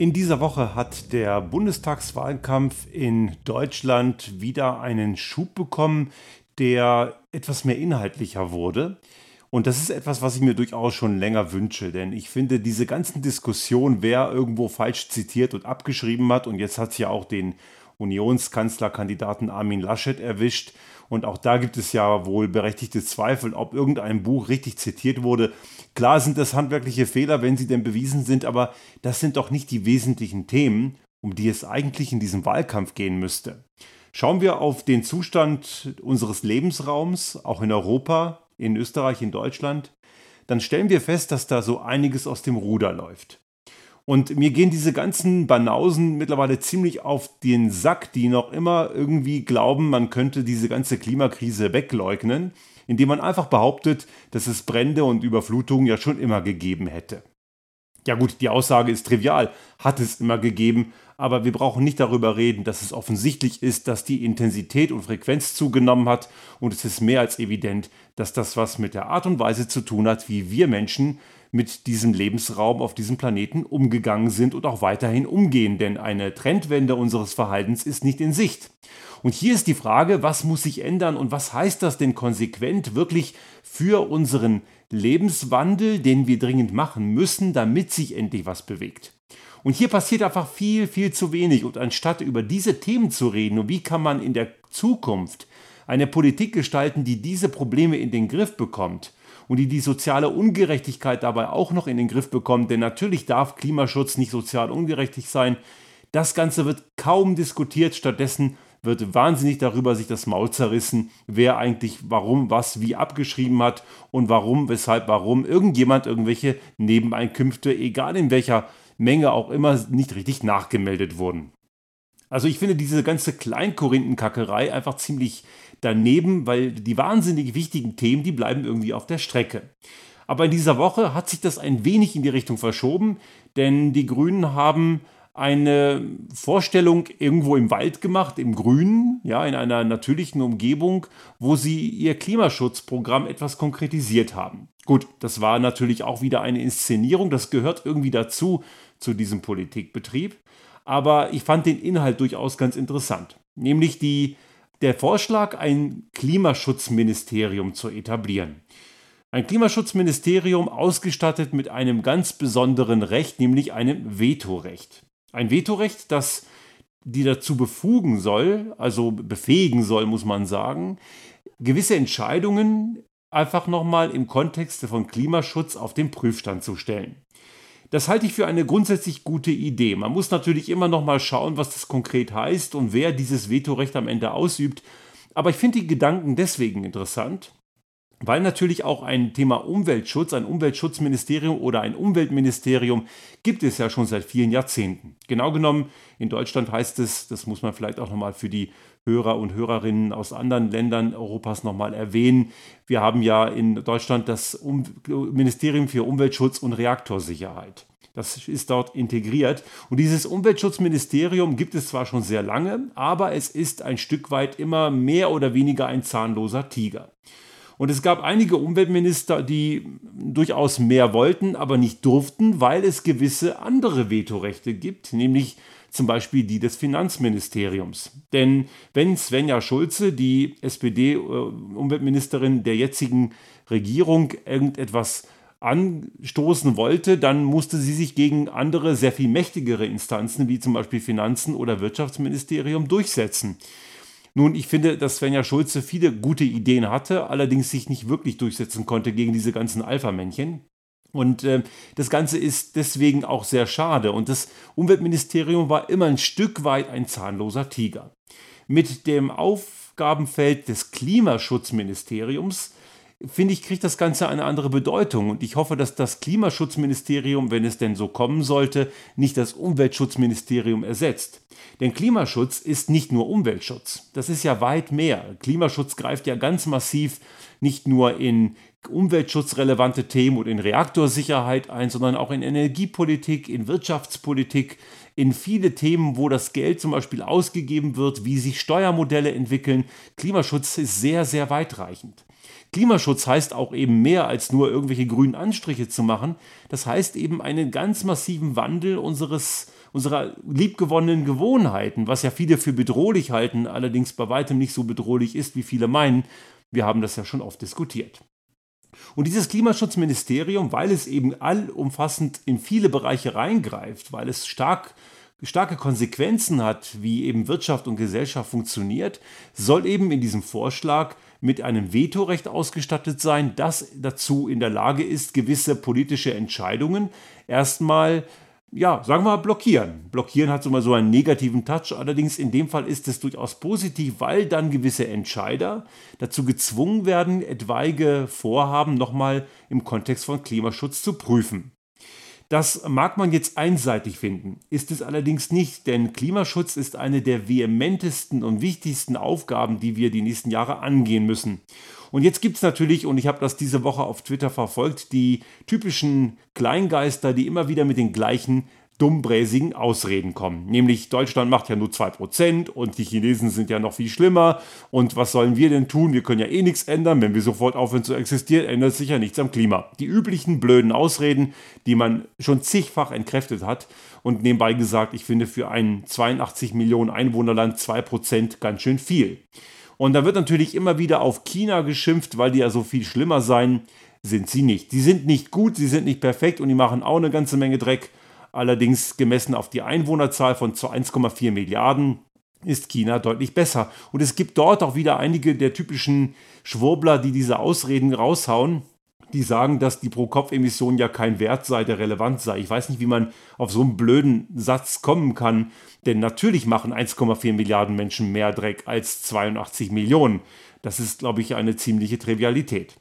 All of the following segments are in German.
In dieser Woche hat der Bundestagswahlkampf in Deutschland wieder einen Schub bekommen, der etwas mehr inhaltlicher wurde. Und das ist etwas, was ich mir durchaus schon länger wünsche, denn ich finde diese ganzen Diskussionen, wer irgendwo falsch zitiert und abgeschrieben hat, und jetzt hat es ja auch den Unionskanzlerkandidaten Armin Laschet erwischt. Und auch da gibt es ja wohl berechtigte Zweifel, ob irgendein Buch richtig zitiert wurde. Klar sind das handwerkliche Fehler, wenn sie denn bewiesen sind, aber das sind doch nicht die wesentlichen Themen, um die es eigentlich in diesem Wahlkampf gehen müsste. Schauen wir auf den Zustand unseres Lebensraums, auch in Europa, in Österreich, in Deutschland, dann stellen wir fest, dass da so einiges aus dem Ruder läuft. Und mir gehen diese ganzen Banausen mittlerweile ziemlich auf den Sack, die noch immer irgendwie glauben, man könnte diese ganze Klimakrise wegleugnen, indem man einfach behauptet, dass es Brände und Überflutungen ja schon immer gegeben hätte. Ja gut, die Aussage ist trivial, hat es immer gegeben, aber wir brauchen nicht darüber reden, dass es offensichtlich ist, dass die Intensität und Frequenz zugenommen hat und es ist mehr als evident, dass das was mit der Art und Weise zu tun hat, wie wir Menschen mit diesem Lebensraum auf diesem Planeten umgegangen sind und auch weiterhin umgehen, denn eine Trendwende unseres Verhaltens ist nicht in Sicht. Und hier ist die Frage, was muss sich ändern und was heißt das denn konsequent wirklich für unseren Lebenswandel, den wir dringend machen müssen, damit sich endlich was bewegt. Und hier passiert einfach viel, viel zu wenig. Und anstatt über diese Themen zu reden und wie kann man in der Zukunft eine Politik gestalten, die diese Probleme in den Griff bekommt, und die die soziale Ungerechtigkeit dabei auch noch in den Griff bekommt. Denn natürlich darf Klimaschutz nicht sozial ungerechtig sein. Das Ganze wird kaum diskutiert. Stattdessen wird wahnsinnig darüber sich das Maul zerrissen, wer eigentlich warum was wie abgeschrieben hat und warum, weshalb, warum irgendjemand irgendwelche Nebeneinkünfte, egal in welcher Menge auch immer, nicht richtig nachgemeldet wurden. Also ich finde diese ganze Kleinkorinthenkackerei einfach ziemlich daneben, weil die wahnsinnig wichtigen Themen, die bleiben irgendwie auf der Strecke. Aber in dieser Woche hat sich das ein wenig in die Richtung verschoben, denn die Grünen haben eine Vorstellung irgendwo im Wald gemacht, im Grünen, ja, in einer natürlichen Umgebung, wo sie ihr Klimaschutzprogramm etwas konkretisiert haben. Gut, das war natürlich auch wieder eine Inszenierung, das gehört irgendwie dazu, zu diesem Politikbetrieb. Aber ich fand den Inhalt durchaus ganz interessant. Nämlich die der Vorschlag, ein Klimaschutzministerium zu etablieren. Ein Klimaschutzministerium ausgestattet mit einem ganz besonderen Recht, nämlich einem Vetorecht. Ein Vetorecht, das die dazu befugen soll, also befähigen soll, muss man sagen, gewisse Entscheidungen einfach nochmal im Kontext von Klimaschutz auf den Prüfstand zu stellen. Das halte ich für eine grundsätzlich gute Idee. Man muss natürlich immer noch mal schauen, was das konkret heißt und wer dieses Vetorecht am Ende ausübt. Aber ich finde die Gedanken deswegen interessant, weil natürlich auch ein Thema Umweltschutz, ein Umweltschutzministerium oder ein Umweltministerium gibt es ja schon seit vielen Jahrzehnten. Genau genommen, in Deutschland heißt es, das muss man vielleicht auch nochmal für die Hörer und Hörerinnen aus anderen Ländern Europas nochmal erwähnen. Wir haben ja in Deutschland das um Ministerium für Umweltschutz und Reaktorsicherheit. Das ist dort integriert. Und dieses Umweltschutzministerium gibt es zwar schon sehr lange, aber es ist ein Stück weit immer mehr oder weniger ein zahnloser Tiger. Und es gab einige Umweltminister, die durchaus mehr wollten, aber nicht durften, weil es gewisse andere Vetorechte gibt, nämlich zum Beispiel die des Finanzministeriums. Denn wenn Svenja Schulze, die SPD-Umweltministerin äh, der jetzigen Regierung, irgendetwas anstoßen wollte, dann musste sie sich gegen andere, sehr viel mächtigere Instanzen, wie zum Beispiel Finanzen oder Wirtschaftsministerium, durchsetzen. Nun, ich finde, dass Svenja Schulze viele gute Ideen hatte, allerdings sich nicht wirklich durchsetzen konnte gegen diese ganzen Alpha-Männchen. Und äh, das Ganze ist deswegen auch sehr schade. Und das Umweltministerium war immer ein Stück weit ein zahnloser Tiger. Mit dem Aufgabenfeld des Klimaschutzministeriums finde ich, kriegt das Ganze eine andere Bedeutung. Und ich hoffe, dass das Klimaschutzministerium, wenn es denn so kommen sollte, nicht das Umweltschutzministerium ersetzt. Denn Klimaschutz ist nicht nur Umweltschutz. Das ist ja weit mehr. Klimaschutz greift ja ganz massiv nicht nur in umweltschutzrelevante Themen und in Reaktorsicherheit ein, sondern auch in Energiepolitik, in Wirtschaftspolitik, in viele Themen, wo das Geld zum Beispiel ausgegeben wird, wie sich Steuermodelle entwickeln. Klimaschutz ist sehr, sehr weitreichend. Klimaschutz heißt auch eben mehr als nur irgendwelche grünen Anstriche zu machen. Das heißt eben einen ganz massiven Wandel unseres unserer liebgewonnenen Gewohnheiten, was ja viele für bedrohlich halten, allerdings bei weitem nicht so bedrohlich ist, wie viele meinen. Wir haben das ja schon oft diskutiert. Und dieses Klimaschutzministerium, weil es eben allumfassend in viele Bereiche reingreift, weil es stark starke Konsequenzen hat, wie eben Wirtschaft und Gesellschaft funktioniert, soll eben in diesem Vorschlag mit einem Vetorecht ausgestattet sein, das dazu in der Lage ist, gewisse politische Entscheidungen erstmal ja, sagen wir mal, blockieren. Blockieren hat mal so einen negativen Touch, allerdings in dem Fall ist es durchaus positiv, weil dann gewisse Entscheider dazu gezwungen werden, etwaige Vorhaben nochmal im Kontext von Klimaschutz zu prüfen. Das mag man jetzt einseitig finden, ist es allerdings nicht, denn Klimaschutz ist eine der vehementesten und wichtigsten Aufgaben, die wir die nächsten Jahre angehen müssen. Und jetzt gibt es natürlich, und ich habe das diese Woche auf Twitter verfolgt, die typischen Kleingeister, die immer wieder mit den gleichen dummbräsigen Ausreden kommen. Nämlich Deutschland macht ja nur 2% und die Chinesen sind ja noch viel schlimmer. Und was sollen wir denn tun? Wir können ja eh nichts ändern. Wenn wir sofort aufhören zu existieren, ändert sich ja nichts am Klima. Die üblichen blöden Ausreden, die man schon zigfach entkräftet hat. Und nebenbei gesagt, ich finde für ein 82 Millionen Einwohnerland 2% ganz schön viel. Und da wird natürlich immer wieder auf China geschimpft, weil die ja so viel schlimmer seien. Sind sie nicht. Die sind nicht gut, sie sind nicht perfekt und die machen auch eine ganze Menge Dreck. Allerdings gemessen auf die Einwohnerzahl von 1,4 Milliarden ist China deutlich besser. Und es gibt dort auch wieder einige der typischen Schwurbler, die diese Ausreden raushauen, die sagen, dass die Pro-Kopf-Emission ja kein Wert sei, der relevant sei. Ich weiß nicht, wie man auf so einen blöden Satz kommen kann, denn natürlich machen 1,4 Milliarden Menschen mehr Dreck als 82 Millionen. Das ist, glaube ich, eine ziemliche Trivialität.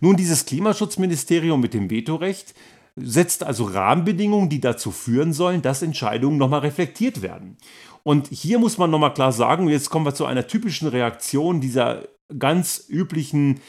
Nun, dieses Klimaschutzministerium mit dem Vetorecht setzt also Rahmenbedingungen, die dazu führen sollen, dass Entscheidungen nochmal reflektiert werden. Und hier muss man nochmal klar sagen, jetzt kommen wir zu einer typischen Reaktion dieser ganz üblichen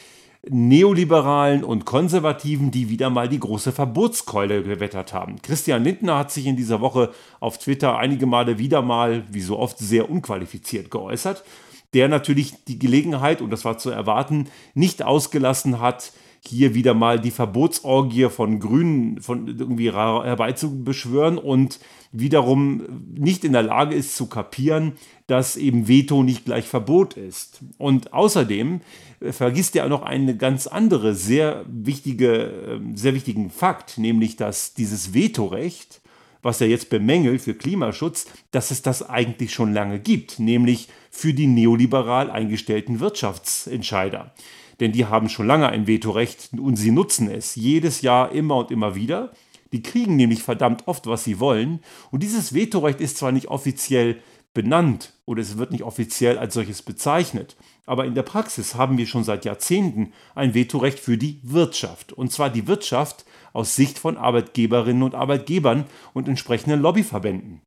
Neoliberalen und Konservativen, die wieder mal die große Verbotskeule gewettert haben. Christian Lindner hat sich in dieser Woche auf Twitter einige Male wieder mal, wie so oft, sehr unqualifiziert geäußert, der natürlich die Gelegenheit, und das war zu erwarten, nicht ausgelassen hat, hier wieder mal die Verbotsorgie von Grünen von irgendwie herbeizubeschwören und wiederum nicht in der Lage ist zu kapieren, dass eben Veto nicht gleich Verbot ist. Und außerdem äh, vergisst er noch eine ganz andere, sehr wichtige, ähm, sehr wichtigen Fakt, nämlich dass dieses Vetorecht, was er jetzt bemängelt für Klimaschutz, dass es das eigentlich schon lange gibt, nämlich für die neoliberal eingestellten Wirtschaftsentscheider denn die haben schon lange ein Vetorecht und sie nutzen es jedes Jahr immer und immer wieder. Die kriegen nämlich verdammt oft, was sie wollen. Und dieses Vetorecht ist zwar nicht offiziell benannt oder es wird nicht offiziell als solches bezeichnet, aber in der Praxis haben wir schon seit Jahrzehnten ein Vetorecht für die Wirtschaft. Und zwar die Wirtschaft aus Sicht von Arbeitgeberinnen und Arbeitgebern und entsprechenden Lobbyverbänden.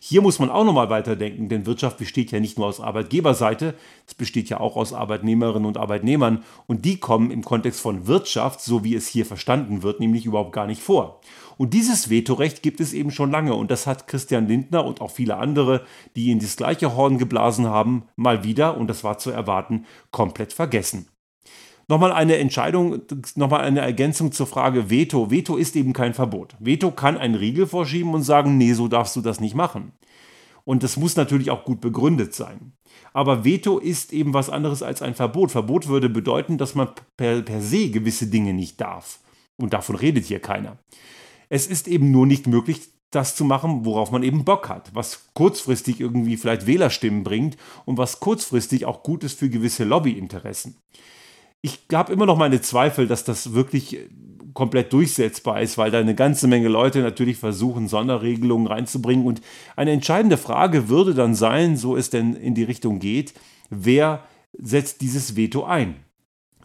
Hier muss man auch nochmal weiterdenken, denn Wirtschaft besteht ja nicht nur aus Arbeitgeberseite, es besteht ja auch aus Arbeitnehmerinnen und Arbeitnehmern und die kommen im Kontext von Wirtschaft, so wie es hier verstanden wird, nämlich überhaupt gar nicht vor. Und dieses Vetorecht gibt es eben schon lange und das hat Christian Lindner und auch viele andere, die in das gleiche Horn geblasen haben, mal wieder, und das war zu erwarten, komplett vergessen. Nochmal eine Entscheidung, nochmal eine Ergänzung zur Frage Veto. Veto ist eben kein Verbot. Veto kann einen Riegel vorschieben und sagen, nee, so darfst du das nicht machen. Und das muss natürlich auch gut begründet sein. Aber Veto ist eben was anderes als ein Verbot. Verbot würde bedeuten, dass man per, per se gewisse Dinge nicht darf. Und davon redet hier keiner. Es ist eben nur nicht möglich, das zu machen, worauf man eben Bock hat, was kurzfristig irgendwie vielleicht Wählerstimmen bringt und was kurzfristig auch gut ist für gewisse Lobbyinteressen ich habe immer noch meine Zweifel, dass das wirklich komplett durchsetzbar ist, weil da eine ganze Menge Leute natürlich versuchen, Sonderregelungen reinzubringen. Und eine entscheidende Frage würde dann sein, so es denn in die Richtung geht, wer setzt dieses Veto ein?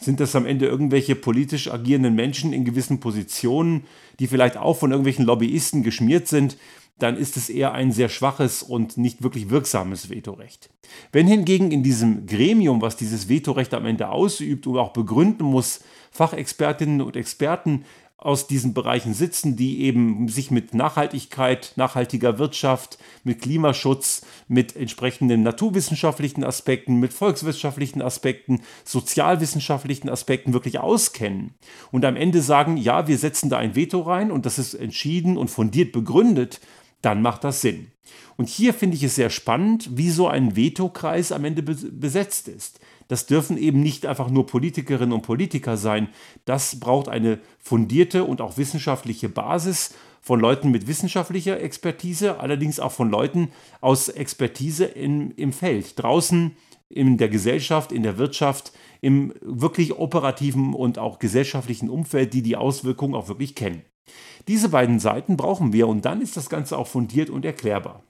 Sind das am Ende irgendwelche politisch agierenden Menschen in gewissen Positionen, die vielleicht auch von irgendwelchen Lobbyisten geschmiert sind? Dann ist es eher ein sehr schwaches und nicht wirklich wirksames Vetorecht. Wenn hingegen in diesem Gremium, was dieses Vetorecht am Ende ausübt und auch begründen muss, Fachexpertinnen und Experten aus diesen Bereichen sitzen, die eben sich mit Nachhaltigkeit, nachhaltiger Wirtschaft, mit Klimaschutz, mit entsprechenden naturwissenschaftlichen Aspekten, mit volkswirtschaftlichen Aspekten, sozialwissenschaftlichen Aspekten wirklich auskennen und am Ende sagen, ja, wir setzen da ein Veto rein und das ist entschieden und fundiert begründet, dann macht das Sinn. Und hier finde ich es sehr spannend, wie so ein Vetokreis am Ende besetzt ist. Das dürfen eben nicht einfach nur Politikerinnen und Politiker sein. Das braucht eine fundierte und auch wissenschaftliche Basis von Leuten mit wissenschaftlicher Expertise, allerdings auch von Leuten aus Expertise in, im Feld, draußen in der Gesellschaft, in der Wirtschaft, im wirklich operativen und auch gesellschaftlichen Umfeld, die die Auswirkungen auch wirklich kennen. Diese beiden Seiten brauchen wir und dann ist das Ganze auch fundiert und erklärbar.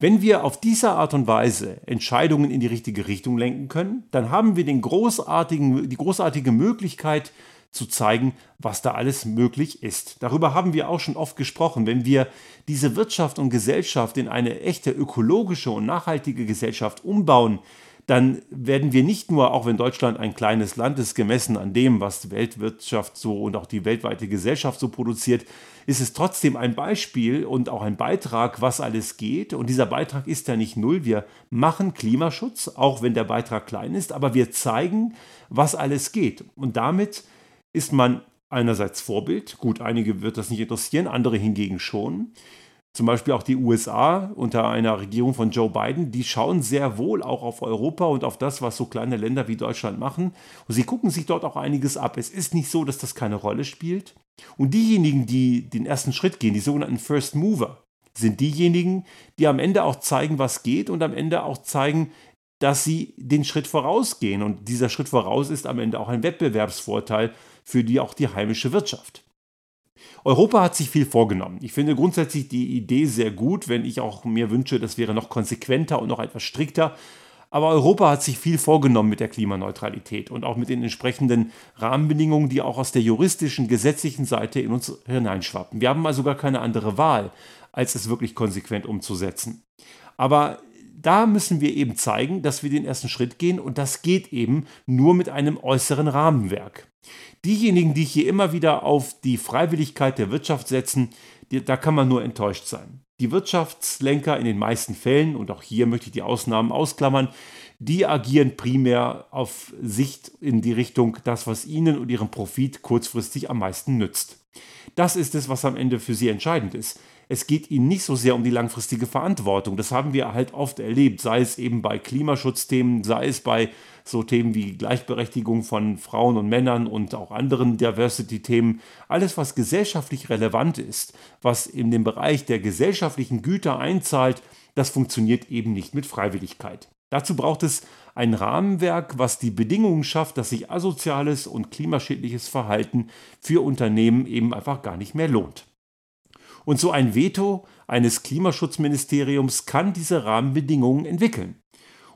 Wenn wir auf diese Art und Weise Entscheidungen in die richtige Richtung lenken können, dann haben wir den großartigen, die großartige Möglichkeit zu zeigen, was da alles möglich ist. Darüber haben wir auch schon oft gesprochen. Wenn wir diese Wirtschaft und Gesellschaft in eine echte ökologische und nachhaltige Gesellschaft umbauen, dann werden wir nicht nur, auch wenn Deutschland ein kleines Land ist, gemessen an dem, was die Weltwirtschaft so und auch die weltweite Gesellschaft so produziert, ist es trotzdem ein Beispiel und auch ein Beitrag, was alles geht. Und dieser Beitrag ist ja nicht null. Wir machen Klimaschutz, auch wenn der Beitrag klein ist, aber wir zeigen, was alles geht. Und damit ist man einerseits Vorbild. Gut, einige wird das nicht interessieren, andere hingegen schon zum Beispiel auch die USA unter einer Regierung von Joe Biden, die schauen sehr wohl auch auf Europa und auf das, was so kleine Länder wie Deutschland machen. Und sie gucken sich dort auch einiges ab. Es ist nicht so, dass das keine Rolle spielt. Und diejenigen, die den ersten Schritt gehen, die sogenannten First Mover, sind diejenigen, die am Ende auch zeigen, was geht und am Ende auch zeigen, dass sie den Schritt vorausgehen. Und dieser Schritt voraus ist am Ende auch ein Wettbewerbsvorteil für die auch die heimische Wirtschaft. Europa hat sich viel vorgenommen. Ich finde grundsätzlich die Idee sehr gut, wenn ich auch mir wünsche, das wäre noch konsequenter und noch etwas strikter. Aber Europa hat sich viel vorgenommen mit der Klimaneutralität und auch mit den entsprechenden Rahmenbedingungen, die auch aus der juristischen, gesetzlichen Seite in uns hineinschwappen. Wir haben also gar keine andere Wahl, als es wirklich konsequent umzusetzen. Aber da müssen wir eben zeigen, dass wir den ersten Schritt gehen und das geht eben nur mit einem äußeren Rahmenwerk. Diejenigen, die hier immer wieder auf die Freiwilligkeit der Wirtschaft setzen, da kann man nur enttäuscht sein. Die Wirtschaftslenker in den meisten Fällen, und auch hier möchte ich die Ausnahmen ausklammern, die agieren primär auf Sicht in die Richtung, das, was ihnen und ihrem Profit kurzfristig am meisten nützt. Das ist es, was am Ende für sie entscheidend ist es geht ihnen nicht so sehr um die langfristige Verantwortung. Das haben wir halt oft erlebt, sei es eben bei Klimaschutzthemen, sei es bei so Themen wie Gleichberechtigung von Frauen und Männern und auch anderen Diversity-Themen. Alles, was gesellschaftlich relevant ist, was in den Bereich der gesellschaftlichen Güter einzahlt, das funktioniert eben nicht mit Freiwilligkeit. Dazu braucht es ein Rahmenwerk, was die Bedingungen schafft, dass sich asoziales und klimaschädliches Verhalten für Unternehmen eben einfach gar nicht mehr lohnt. Und so ein Veto eines Klimaschutzministeriums kann diese Rahmenbedingungen entwickeln.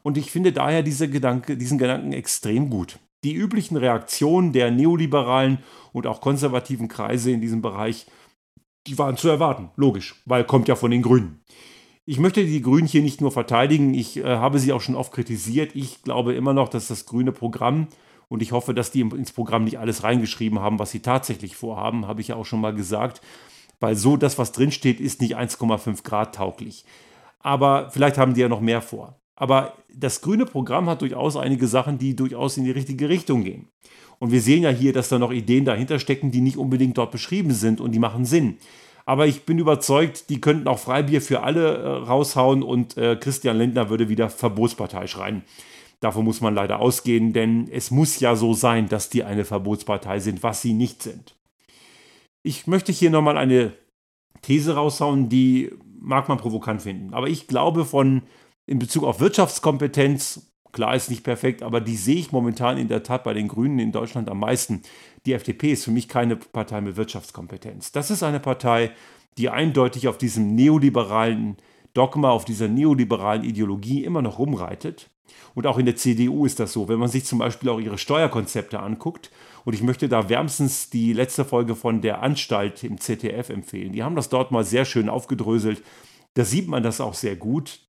Und ich finde daher diese Gedanke, diesen Gedanken extrem gut. Die üblichen Reaktionen der neoliberalen und auch konservativen Kreise in diesem Bereich, die waren zu erwarten, logisch, weil kommt ja von den Grünen. Ich möchte die Grünen hier nicht nur verteidigen, ich äh, habe sie auch schon oft kritisiert. Ich glaube immer noch, dass das grüne Programm, und ich hoffe, dass die ins Programm nicht alles reingeschrieben haben, was sie tatsächlich vorhaben, habe ich ja auch schon mal gesagt, weil so das, was drinsteht, ist nicht 1,5 Grad tauglich. Aber vielleicht haben die ja noch mehr vor. Aber das grüne Programm hat durchaus einige Sachen, die durchaus in die richtige Richtung gehen. Und wir sehen ja hier, dass da noch Ideen dahinter stecken, die nicht unbedingt dort beschrieben sind und die machen Sinn. Aber ich bin überzeugt, die könnten auch Freibier für alle äh, raushauen und äh, Christian Lindner würde wieder Verbotspartei schreien. Davon muss man leider ausgehen, denn es muss ja so sein, dass die eine Verbotspartei sind, was sie nicht sind. Ich möchte hier nochmal eine These raushauen, die mag man provokant finden. Aber ich glaube von in Bezug auf Wirtschaftskompetenz, klar ist nicht perfekt, aber die sehe ich momentan in der Tat bei den Grünen in Deutschland am meisten. Die FDP ist für mich keine Partei mit Wirtschaftskompetenz. Das ist eine Partei, die eindeutig auf diesem neoliberalen Dogma, auf dieser neoliberalen Ideologie immer noch rumreitet. Und auch in der CDU ist das so. Wenn man sich zum Beispiel auch ihre Steuerkonzepte anguckt, und ich möchte da wärmstens die letzte Folge von der Anstalt im ZDF empfehlen. Die haben das dort mal sehr schön aufgedröselt. Da sieht man das auch sehr gut.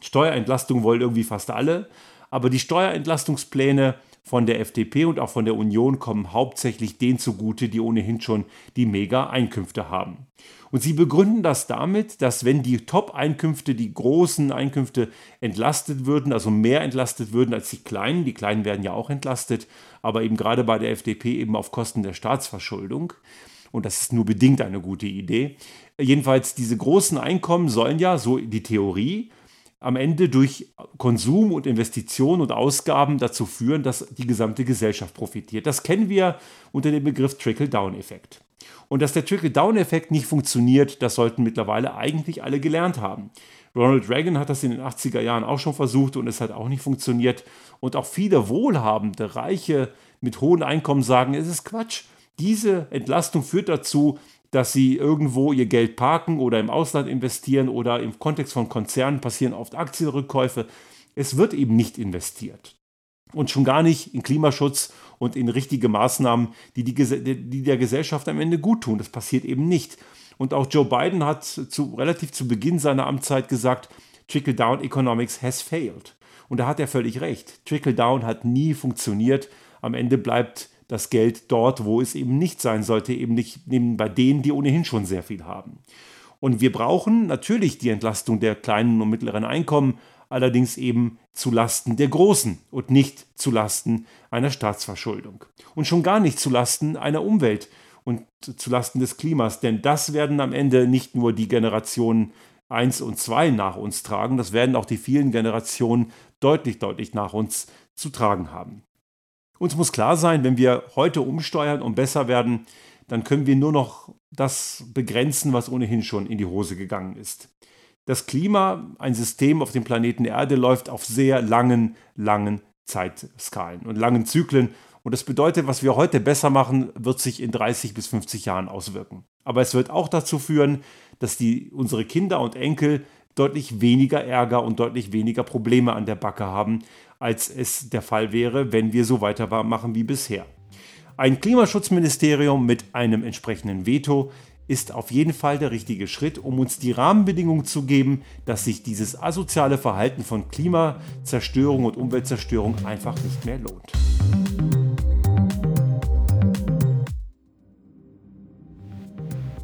Steuerentlastung wollen irgendwie fast alle, aber die Steuerentlastungspläne von der FDP und auch von der Union kommen hauptsächlich denen zugute, die ohnehin schon die Mega-Einkünfte haben. Und sie begründen das damit, dass wenn die Top-Einkünfte, die großen Einkünfte entlastet würden, also mehr entlastet würden als die kleinen, die kleinen werden ja auch entlastet, aber eben gerade bei der FDP eben auf Kosten der Staatsverschuldung. Und das ist nur bedingt eine gute Idee. Jedenfalls, diese großen Einkommen sollen ja, so die Theorie, am Ende durch Konsum und Investitionen und Ausgaben dazu führen, dass die gesamte Gesellschaft profitiert. Das kennen wir unter dem Begriff Trickle-Down-Effekt. Und dass der Trickle-Down-Effekt nicht funktioniert, das sollten mittlerweile eigentlich alle gelernt haben. Ronald Reagan hat das in den 80er Jahren auch schon versucht und es hat auch nicht funktioniert. Und auch viele wohlhabende, reiche mit hohen Einkommen sagen, es ist Quatsch. Diese Entlastung führt dazu, dass sie irgendwo ihr Geld parken oder im Ausland investieren oder im Kontext von Konzernen passieren oft Aktienrückkäufe. Es wird eben nicht investiert. Und schon gar nicht in Klimaschutz und in richtige Maßnahmen, die, die, die der Gesellschaft am Ende gut tun. Das passiert eben nicht. Und auch Joe Biden hat zu, relativ zu Beginn seiner Amtszeit gesagt, Trickle-Down Economics has failed. Und da hat er völlig recht. Trickle-Down hat nie funktioniert. Am Ende bleibt das Geld dort, wo es eben nicht sein sollte, eben nicht eben bei denen, die ohnehin schon sehr viel haben. Und wir brauchen natürlich die Entlastung der kleinen und mittleren Einkommen, allerdings eben zu Lasten der Großen und nicht zu Lasten einer Staatsverschuldung. Und schon gar nicht zu Lasten einer Umwelt und zu Lasten des Klimas, denn das werden am Ende nicht nur die Generationen 1 und 2 nach uns tragen, das werden auch die vielen Generationen deutlich, deutlich nach uns zu tragen haben. Uns muss klar sein, wenn wir heute umsteuern und besser werden, dann können wir nur noch das begrenzen, was ohnehin schon in die Hose gegangen ist. Das Klima, ein System auf dem Planeten Erde, läuft auf sehr langen, langen Zeitskalen und langen Zyklen. Und das bedeutet, was wir heute besser machen, wird sich in 30 bis 50 Jahren auswirken. Aber es wird auch dazu führen, dass die, unsere Kinder und Enkel deutlich weniger Ärger und deutlich weniger Probleme an der Backe haben, als es der Fall wäre, wenn wir so weitermachen wie bisher. Ein Klimaschutzministerium mit einem entsprechenden Veto ist auf jeden Fall der richtige Schritt, um uns die Rahmenbedingungen zu geben, dass sich dieses asoziale Verhalten von Klimazerstörung und Umweltzerstörung einfach nicht mehr lohnt.